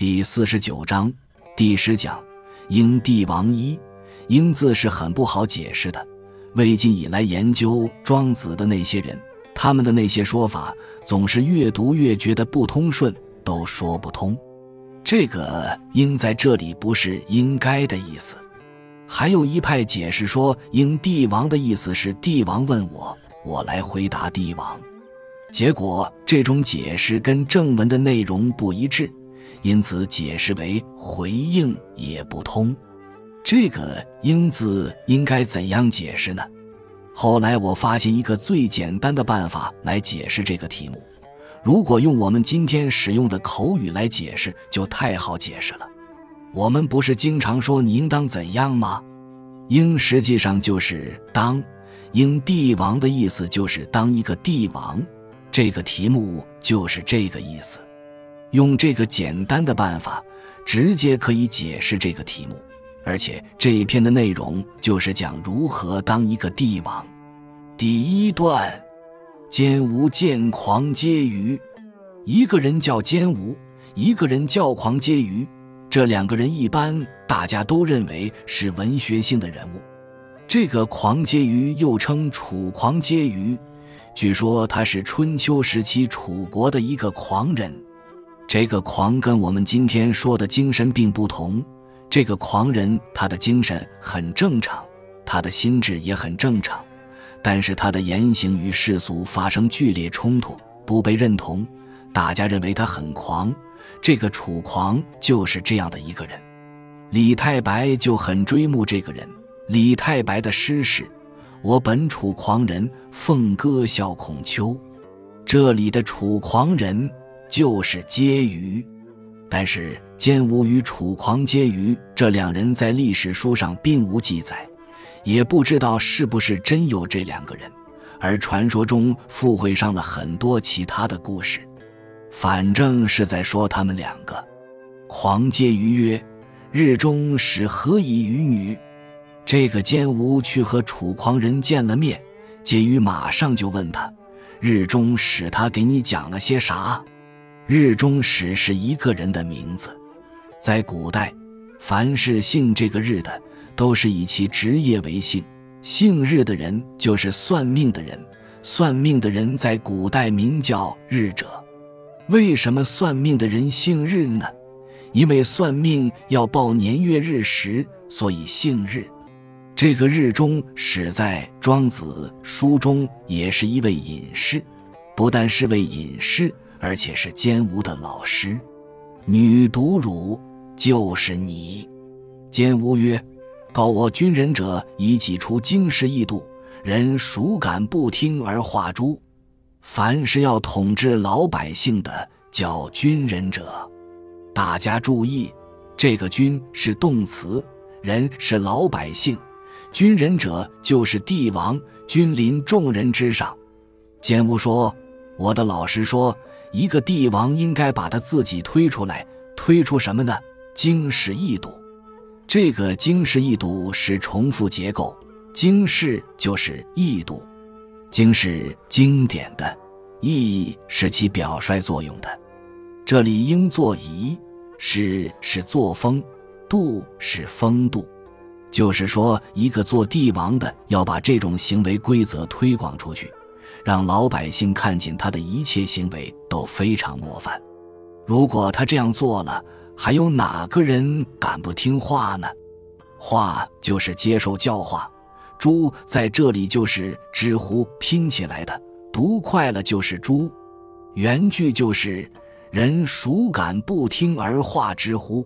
第四十九章第十讲：英帝王一。英字是很不好解释的。魏晋以来研究庄子的那些人，他们的那些说法，总是越读越觉得不通顺，都说不通。这个“应”在这里不是应该的意思。还有一派解释说，“应帝王”的意思是帝王问我，我来回答帝王。结果这种解释跟正文的内容不一致，因此解释为回应也不通。这个“应”字应该怎样解释呢？后来我发现一个最简单的办法来解释这个题目。如果用我们今天使用的口语来解释，就太好解释了。我们不是经常说你应当怎样吗？“应”实际上就是当，“应帝王”的意思就是当一个帝王。这个题目就是这个意思。用这个简单的办法，直接可以解释这个题目。而且这一篇的内容就是讲如何当一个帝王。第一段，奸吾见狂皆愚。一个人叫奸吾，一个人叫狂皆愚。这两个人一般大家都认为是文学性的人物。这个狂皆愚又称楚狂皆愚，据说他是春秋时期楚国的一个狂人。这个狂跟我们今天说的精神病不同。这个狂人，他的精神很正常，他的心智也很正常，但是他的言行与世俗发生剧烈冲突，不被认同，大家认为他很狂。这个楚狂就是这样的一个人。李太白就很追慕这个人。李太白的诗是：“我本楚狂人，凤歌笑孔丘。”这里的楚狂人就是婕妤。但是，奸吾与楚狂婕妤这两人在历史书上并无记载，也不知道是不是真有这两个人，而传说中附会上了很多其他的故事，反正是在说他们两个。狂婕妤曰：“日中使何以与女？”这个奸吾去和楚狂人见了面，婕妤马上就问他：“日中使他给你讲了些啥？”日中使是一个人的名字，在古代，凡是姓这个日的，都是以其职业为姓。姓日的人就是算命的人，算命的人在古代名叫日者。为什么算命的人姓日呢？因为算命要报年月日时，所以姓日。这个日中使在庄子书中也是一位隐士，不但是位隐士。而且是奸吾的老师，女毒汝就是你。奸吾曰：“告我军人者，以己出经世异度，人孰敢不听而化诸？凡是要统治老百姓的，叫军人者。大家注意，这个‘军’是动词，人是老百姓，军人者就是帝王，君临众人之上。”奸吾说：“我的老师说。”一个帝王应该把他自己推出来，推出什么呢？经世易读。这个经世易读是重复结构，经世就是易读，经是经典的，易是起表率作用的。这里应作仪，是是作风，度是风度，就是说，一个做帝王的要把这种行为规则推广出去。让老百姓看见他的一切行为都非常模范。如果他这样做了，还有哪个人敢不听话呢？话就是接受教化。猪在这里就是知乎拼起来的，读快了就是猪。原句就是人孰敢不听而化之乎？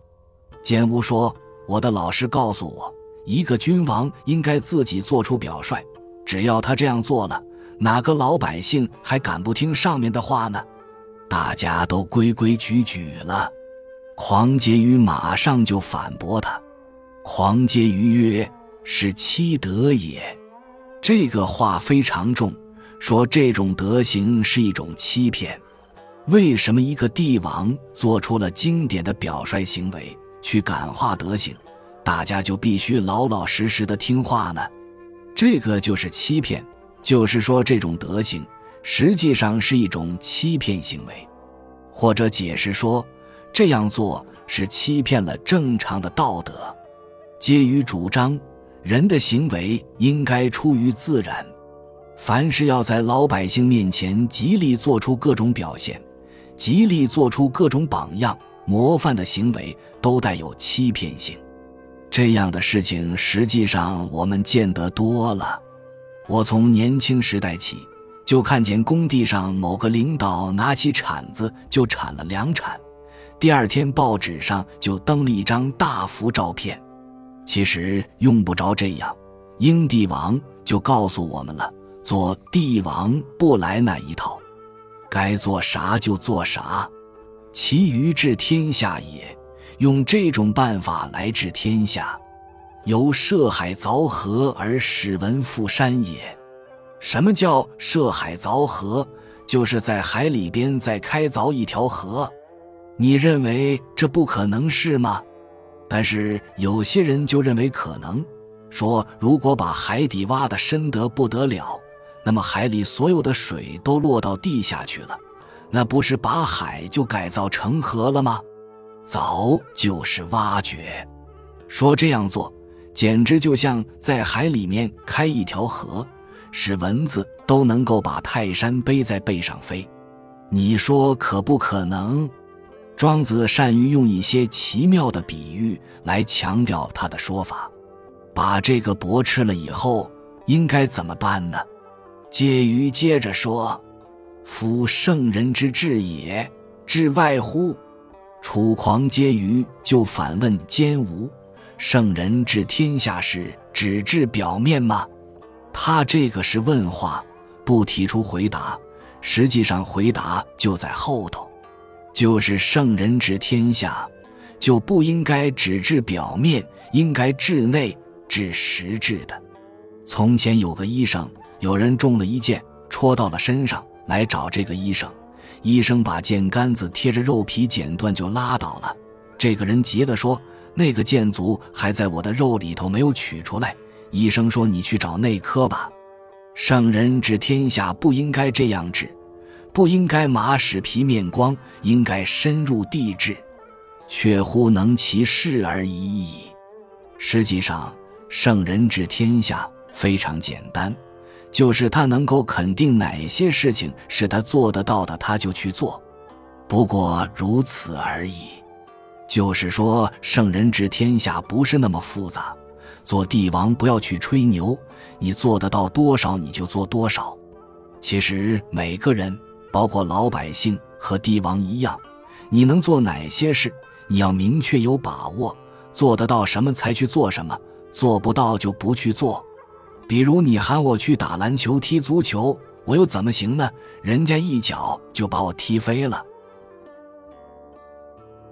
简吾说：“我的老师告诉我，一个君王应该自己做出表率，只要他这样做了。”哪个老百姓还敢不听上面的话呢？大家都规规矩矩了。狂婕妤马上就反驳他。狂婕妤曰：“是欺德也。”这个话非常重，说这种德行是一种欺骗。为什么一个帝王做出了经典的表率行为，去感化德行，大家就必须老老实实的听话呢？这个就是欺骗。就是说，这种德行实际上是一种欺骗行为，或者解释说，这样做是欺骗了正常的道德。皆于主张，人的行为应该出于自然，凡是要在老百姓面前极力做出各种表现，极力做出各种榜样、模范的行为，都带有欺骗性。这样的事情，实际上我们见得多了。我从年轻时代起，就看见工地上某个领导拿起铲子就铲了两铲，第二天报纸上就登了一张大幅照片。其实用不着这样，英帝王就告诉我们了：做帝王不来那一套，该做啥就做啥，其余治天下也，用这种办法来治天下。由涉海凿河而使文复山也。什么叫涉海凿河？就是在海里边再开凿一条河。你认为这不可能是吗？但是有些人就认为可能，说如果把海底挖的深得不得了，那么海里所有的水都落到地下去了，那不是把海就改造成河了吗？凿就是挖掘，说这样做。简直就像在海里面开一条河，使蚊子都能够把泰山背在背上飞。你说可不可能？庄子善于用一些奇妙的比喻来强调他的说法。把这个驳斥了以后，应该怎么办呢？介于接着说：“夫圣人之治也，治外乎？”楚狂接于就反问兼吾。圣人治天下事，只治表面吗？他这个是问话，不提出回答。实际上，回答就在后头，就是圣人治天下，就不应该只治表面，应该治内、治实质的。从前有个医生，有人中了一箭，戳到了身上，来找这个医生。医生把箭杆子贴着肉皮剪断，就拉倒了。这个人急了，说。那个箭足还在我的肉里头没有取出来，医生说你去找内科吧。圣人治天下不应该这样治，不应该马使皮面光，应该深入地质，却乎能其事而已矣。实际上，圣人治天下非常简单，就是他能够肯定哪些事情是他做得到的，他就去做，不过如此而已。就是说，圣人治天下不是那么复杂。做帝王不要去吹牛，你做得到多少你就做多少。其实每个人，包括老百姓和帝王一样，你能做哪些事，你要明确有把握，做得到什么才去做什么，做不到就不去做。比如你喊我去打篮球、踢足球，我又怎么行呢？人家一脚就把我踢飞了。